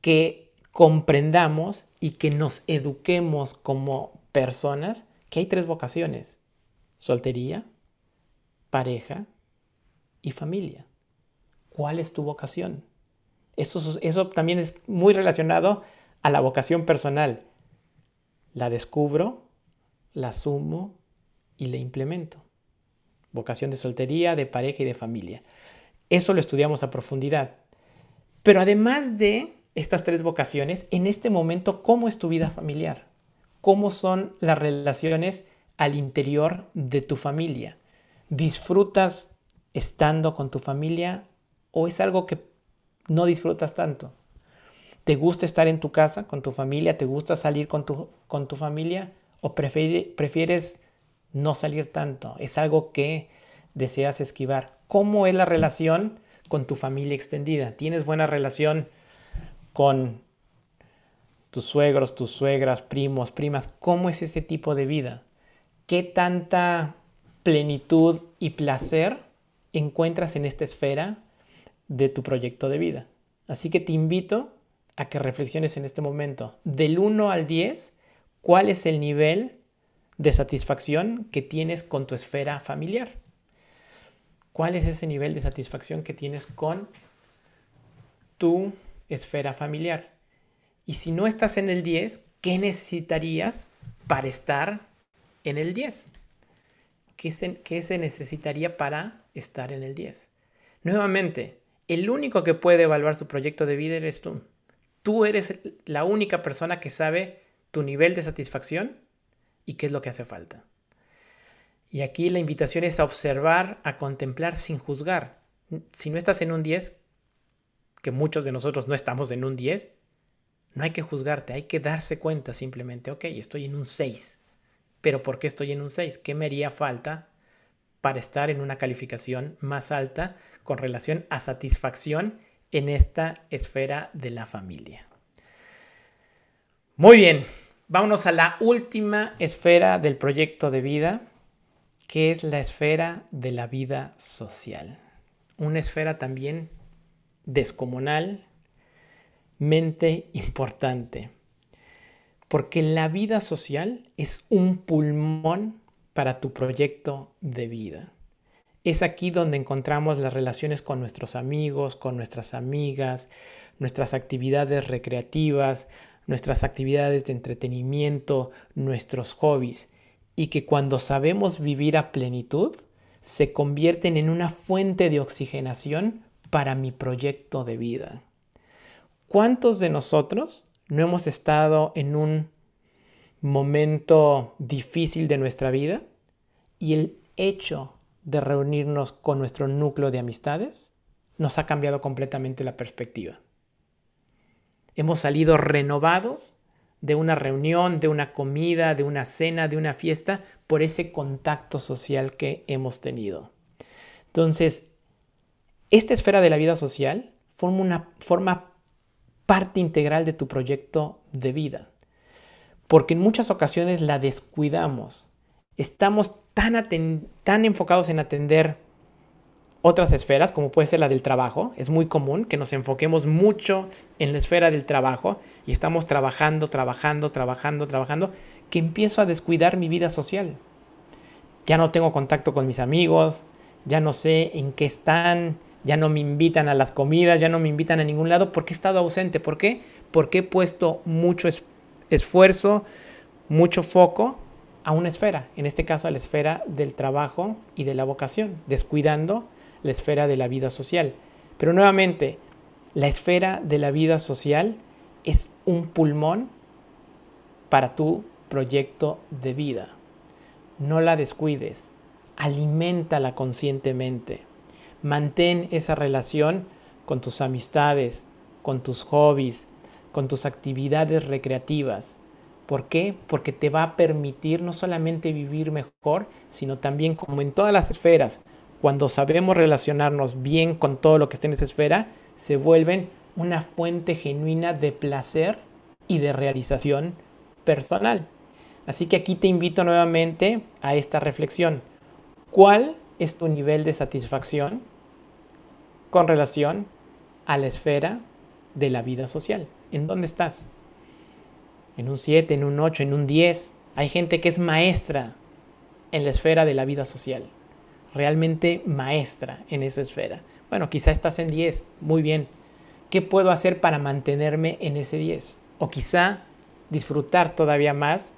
que comprendamos y que nos eduquemos como personas que hay tres vocaciones. Soltería, pareja y familia. ¿Cuál es tu vocación? Eso, eso también es muy relacionado a la vocación personal. La descubro, la asumo y la implemento. Vocación de soltería, de pareja y de familia. Eso lo estudiamos a profundidad. Pero además de estas tres vocaciones, en este momento, ¿cómo es tu vida familiar? ¿Cómo son las relaciones al interior de tu familia? ¿Disfrutas estando con tu familia o es algo que no disfrutas tanto? ¿Te gusta estar en tu casa con tu familia? ¿Te gusta salir con tu, con tu familia? ¿O prefieres no salir tanto? ¿Es algo que deseas esquivar? ¿Cómo es la relación con tu familia extendida? ¿Tienes buena relación con tus suegros, tus suegras, primos, primas? ¿Cómo es ese tipo de vida? ¿Qué tanta plenitud y placer encuentras en esta esfera de tu proyecto de vida? Así que te invito a que reflexiones en este momento. Del 1 al 10, ¿cuál es el nivel de satisfacción que tienes con tu esfera familiar? ¿Cuál es ese nivel de satisfacción que tienes con tu esfera familiar? Y si no estás en el 10, ¿qué necesitarías para estar en el 10? ¿Qué se, qué se necesitaría para estar en el 10? Nuevamente, el único que puede evaluar su proyecto de vida eres tú. Tú eres la única persona que sabe tu nivel de satisfacción y qué es lo que hace falta. Y aquí la invitación es a observar, a contemplar sin juzgar. Si no estás en un 10, que muchos de nosotros no estamos en un 10, no hay que juzgarte, hay que darse cuenta simplemente, ok, estoy en un 6, pero ¿por qué estoy en un 6? ¿Qué me haría falta para estar en una calificación más alta con relación a satisfacción en esta esfera de la familia. Muy bien, vámonos a la última esfera del proyecto de vida, que es la esfera de la vida social. Una esfera también descomunal, mente importante, porque la vida social es un pulmón para tu proyecto de vida. Es aquí donde encontramos las relaciones con nuestros amigos, con nuestras amigas, nuestras actividades recreativas, nuestras actividades de entretenimiento, nuestros hobbies, y que cuando sabemos vivir a plenitud, se convierten en una fuente de oxigenación para mi proyecto de vida. ¿Cuántos de nosotros no hemos estado en un momento difícil de nuestra vida y el hecho de reunirnos con nuestro núcleo de amistades nos ha cambiado completamente la perspectiva. Hemos salido renovados de una reunión, de una comida, de una cena, de una fiesta, por ese contacto social que hemos tenido. Entonces, esta esfera de la vida social forma, una, forma parte integral de tu proyecto de vida, porque en muchas ocasiones la descuidamos estamos tan, tan enfocados en atender otras esferas, como puede ser la del trabajo. Es muy común que nos enfoquemos mucho en la esfera del trabajo y estamos trabajando, trabajando, trabajando, trabajando, que empiezo a descuidar mi vida social. Ya no tengo contacto con mis amigos, ya no sé en qué están, ya no me invitan a las comidas, ya no me invitan a ningún lado porque he estado ausente. ¿Por qué? Porque he puesto mucho esfuerzo, mucho foco a una esfera, en este caso a la esfera del trabajo y de la vocación, descuidando la esfera de la vida social. Pero nuevamente, la esfera de la vida social es un pulmón para tu proyecto de vida. No la descuides, aliméntala conscientemente. Mantén esa relación con tus amistades, con tus hobbies, con tus actividades recreativas. ¿Por qué? Porque te va a permitir no solamente vivir mejor, sino también como en todas las esferas, cuando sabemos relacionarnos bien con todo lo que está en esa esfera, se vuelven una fuente genuina de placer y de realización personal. Así que aquí te invito nuevamente a esta reflexión. ¿Cuál es tu nivel de satisfacción con relación a la esfera de la vida social? ¿En dónde estás? ¿En un 7, en un 8, en un 10? Hay gente que es maestra en la esfera de la vida social, realmente maestra en esa esfera. Bueno, quizá estás en 10, muy bien. ¿Qué puedo hacer para mantenerme en ese 10? O quizá disfrutar todavía más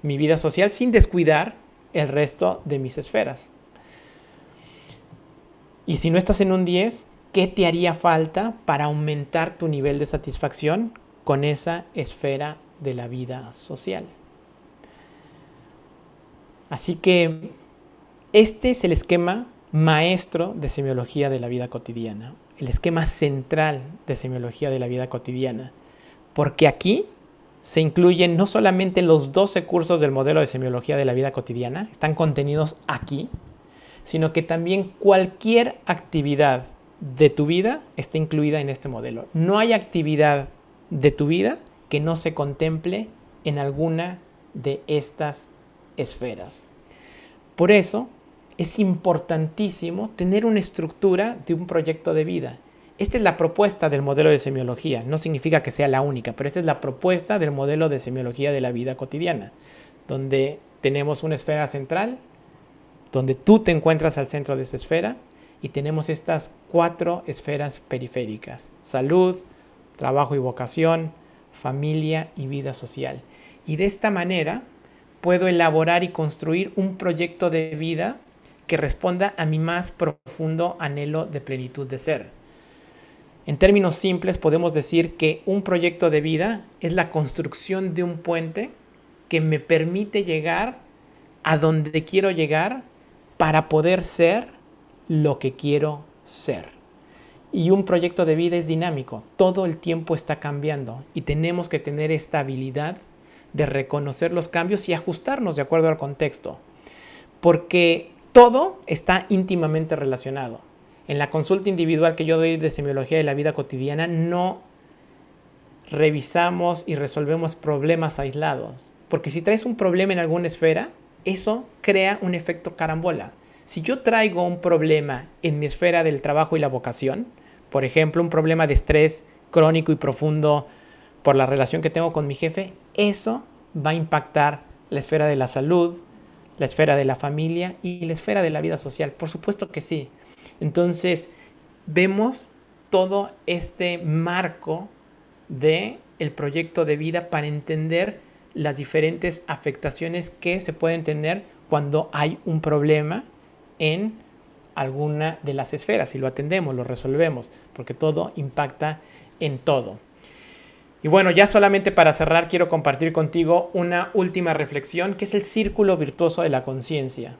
mi vida social sin descuidar el resto de mis esferas. Y si no estás en un 10, ¿qué te haría falta para aumentar tu nivel de satisfacción con esa esfera de la vida social? Así que este es el esquema maestro de semiología de la vida cotidiana, el esquema central de semiología de la vida cotidiana, porque aquí se incluyen no solamente los 12 cursos del modelo de semiología de la vida cotidiana, están contenidos aquí, sino que también cualquier actividad de tu vida está incluida en este modelo. No hay actividad de tu vida que no se contemple en alguna de estas esferas. Por eso, es importantísimo tener una estructura de un proyecto de vida. Esta es la propuesta del modelo de semiología. No significa que sea la única, pero esta es la propuesta del modelo de semiología de la vida cotidiana, donde tenemos una esfera central, donde tú te encuentras al centro de esa esfera, y tenemos estas cuatro esferas periféricas. Salud, trabajo y vocación, familia y vida social. Y de esta manera puedo elaborar y construir un proyecto de vida que responda a mi más profundo anhelo de plenitud de ser. En términos simples podemos decir que un proyecto de vida es la construcción de un puente que me permite llegar a donde quiero llegar para poder ser lo que quiero ser. Y un proyecto de vida es dinámico, todo el tiempo está cambiando y tenemos que tener esta habilidad de reconocer los cambios y ajustarnos de acuerdo al contexto. Porque todo está íntimamente relacionado. En la consulta individual que yo doy de semiología de la vida cotidiana no revisamos y resolvemos problemas aislados. Porque si traes un problema en alguna esfera, eso crea un efecto carambola. Si yo traigo un problema en mi esfera del trabajo y la vocación, por ejemplo, un problema de estrés crónico y profundo por la relación que tengo con mi jefe, eso va a impactar la esfera de la salud, la esfera de la familia y la esfera de la vida social. Por supuesto que sí. Entonces, vemos todo este marco de el proyecto de vida para entender las diferentes afectaciones que se pueden tener cuando hay un problema en alguna de las esferas y lo atendemos, lo resolvemos, porque todo impacta en todo. Y bueno, ya solamente para cerrar quiero compartir contigo una última reflexión que es el círculo virtuoso de la conciencia.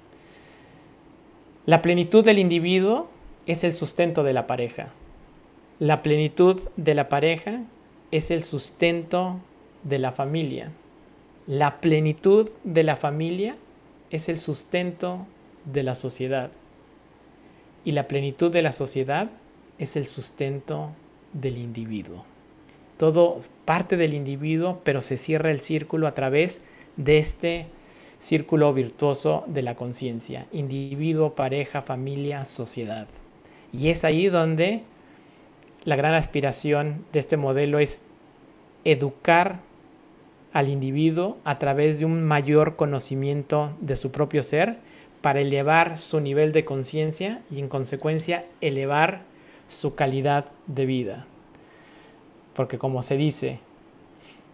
La plenitud del individuo es el sustento de la pareja. La plenitud de la pareja es el sustento de la familia. La plenitud de la familia es el sustento de la sociedad. Y la plenitud de la sociedad es el sustento del individuo todo parte del individuo, pero se cierra el círculo a través de este círculo virtuoso de la conciencia, individuo, pareja, familia, sociedad. Y es ahí donde la gran aspiración de este modelo es educar al individuo a través de un mayor conocimiento de su propio ser para elevar su nivel de conciencia y en consecuencia elevar su calidad de vida. Porque como se dice,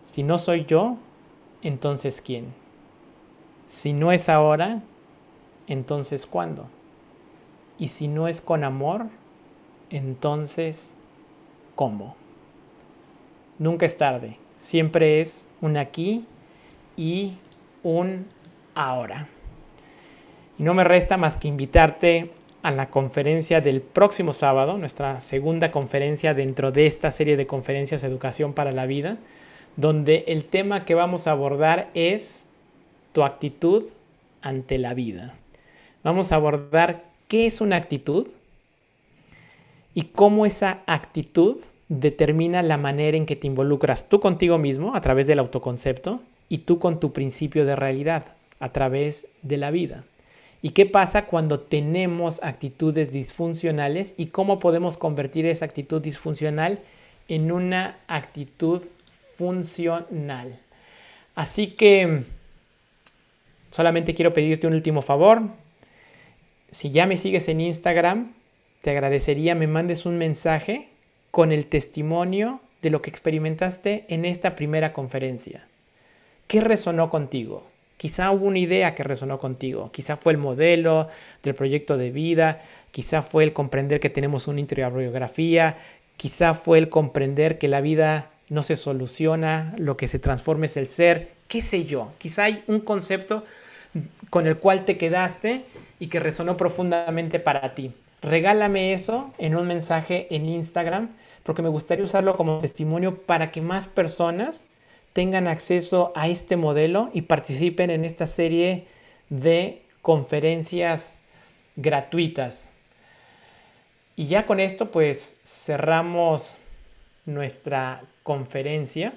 si no soy yo, entonces ¿quién? Si no es ahora, entonces ¿cuándo? Y si no es con amor, entonces ¿cómo? Nunca es tarde, siempre es un aquí y un ahora. Y no me resta más que invitarte a la conferencia del próximo sábado, nuestra segunda conferencia dentro de esta serie de conferencias Educación para la Vida, donde el tema que vamos a abordar es tu actitud ante la vida. Vamos a abordar qué es una actitud y cómo esa actitud determina la manera en que te involucras tú contigo mismo a través del autoconcepto y tú con tu principio de realidad a través de la vida. ¿Y qué pasa cuando tenemos actitudes disfuncionales y cómo podemos convertir esa actitud disfuncional en una actitud funcional? Así que solamente quiero pedirte un último favor. Si ya me sigues en Instagram, te agradecería me mandes un mensaje con el testimonio de lo que experimentaste en esta primera conferencia. ¿Qué resonó contigo? Quizá hubo una idea que resonó contigo, quizá fue el modelo del proyecto de vida, quizá fue el comprender que tenemos una interiorbiografía, quizá fue el comprender que la vida no se soluciona, lo que se transforma es el ser, qué sé yo, quizá hay un concepto con el cual te quedaste y que resonó profundamente para ti. Regálame eso en un mensaje en Instagram porque me gustaría usarlo como testimonio para que más personas tengan acceso a este modelo y participen en esta serie de conferencias gratuitas. Y ya con esto pues cerramos nuestra conferencia.